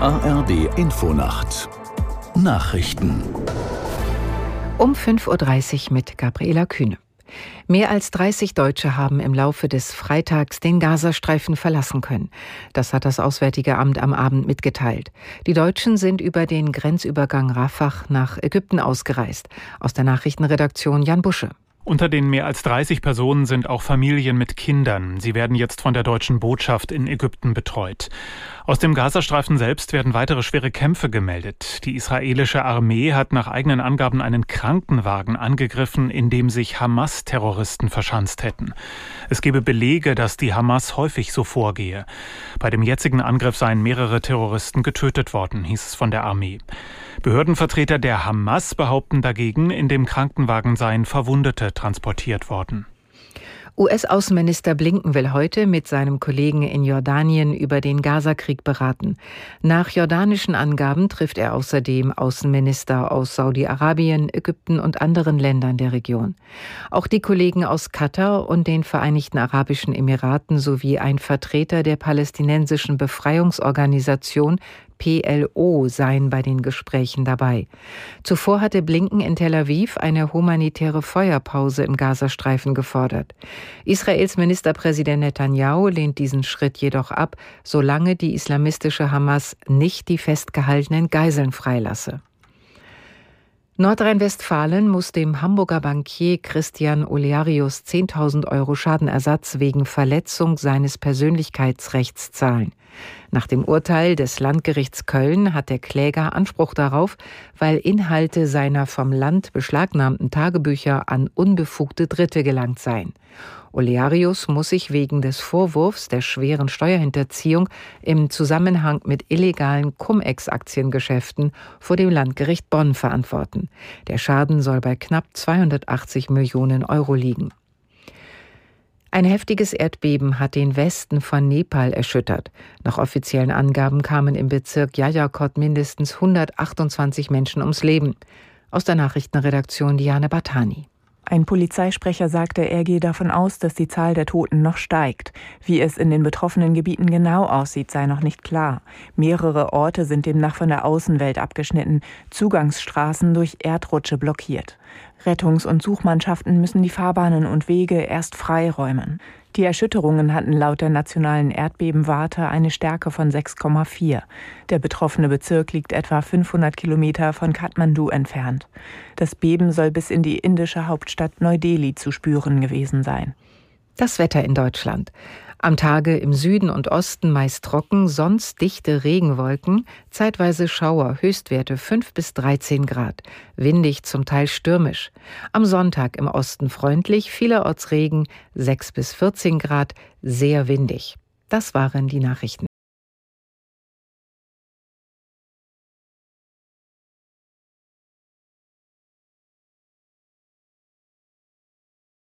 ARD Infonacht Nachrichten um 5.30 Uhr mit Gabriela Kühne. Mehr als 30 Deutsche haben im Laufe des Freitags den Gazastreifen verlassen können. Das hat das Auswärtige Amt am Abend mitgeteilt. Die Deutschen sind über den Grenzübergang Rafah nach Ägypten ausgereist. Aus der Nachrichtenredaktion Jan Busche. Unter den mehr als 30 Personen sind auch Familien mit Kindern. Sie werden jetzt von der deutschen Botschaft in Ägypten betreut. Aus dem Gazastreifen selbst werden weitere schwere Kämpfe gemeldet. Die israelische Armee hat nach eigenen Angaben einen Krankenwagen angegriffen, in dem sich Hamas-Terroristen verschanzt hätten. Es gebe Belege, dass die Hamas häufig so vorgehe. Bei dem jetzigen Angriff seien mehrere Terroristen getötet worden, hieß es von der Armee. Behördenvertreter der Hamas behaupten dagegen, in dem Krankenwagen seien Verwundete transportiert worden. US-Außenminister Blinken will heute mit seinem Kollegen in Jordanien über den Gazakrieg beraten. Nach jordanischen Angaben trifft er außerdem Außenminister aus Saudi-Arabien, Ägypten und anderen Ländern der Region. Auch die Kollegen aus Katar und den Vereinigten Arabischen Emiraten sowie ein Vertreter der palästinensischen Befreiungsorganisation PLO seien bei den Gesprächen dabei. Zuvor hatte Blinken in Tel Aviv eine humanitäre Feuerpause im Gazastreifen gefordert. Israels Ministerpräsident Netanyahu lehnt diesen Schritt jedoch ab, solange die islamistische Hamas nicht die festgehaltenen Geiseln freilasse. Nordrhein-Westfalen muss dem Hamburger Bankier Christian Olearius 10.000 Euro Schadenersatz wegen Verletzung seines Persönlichkeitsrechts zahlen. Nach dem Urteil des Landgerichts Köln hat der Kläger Anspruch darauf, weil Inhalte seiner vom Land beschlagnahmten Tagebücher an unbefugte Dritte gelangt seien. Olearius muss sich wegen des Vorwurfs der schweren Steuerhinterziehung im Zusammenhang mit illegalen Cum-Ex-Aktiengeschäften vor dem Landgericht Bonn verantworten. Der Schaden soll bei knapp 280 Millionen Euro liegen. Ein heftiges Erdbeben hat den Westen von Nepal erschüttert. Nach offiziellen Angaben kamen im Bezirk Jajakot mindestens 128 Menschen ums Leben. Aus der Nachrichtenredaktion Diane Batani. Ein Polizeisprecher sagte, er gehe davon aus, dass die Zahl der Toten noch steigt. Wie es in den betroffenen Gebieten genau aussieht, sei noch nicht klar. Mehrere Orte sind demnach von der Außenwelt abgeschnitten, Zugangsstraßen durch Erdrutsche blockiert. Rettungs- und Suchmannschaften müssen die Fahrbahnen und Wege erst freiräumen. Die Erschütterungen hatten laut der nationalen Erdbebenwarte eine Stärke von 6,4. Der betroffene Bezirk liegt etwa 500 Kilometer von Kathmandu entfernt. Das Beben soll bis in die indische Hauptstadt Neu-Delhi zu spüren gewesen sein. Das Wetter in Deutschland. Am Tage im Süden und Osten meist trocken, sonst dichte Regenwolken, zeitweise Schauer, Höchstwerte 5 bis 13 Grad, windig zum Teil stürmisch. Am Sonntag im Osten freundlich, vielerorts Regen, 6 bis 14 Grad, sehr windig. Das waren die Nachrichten.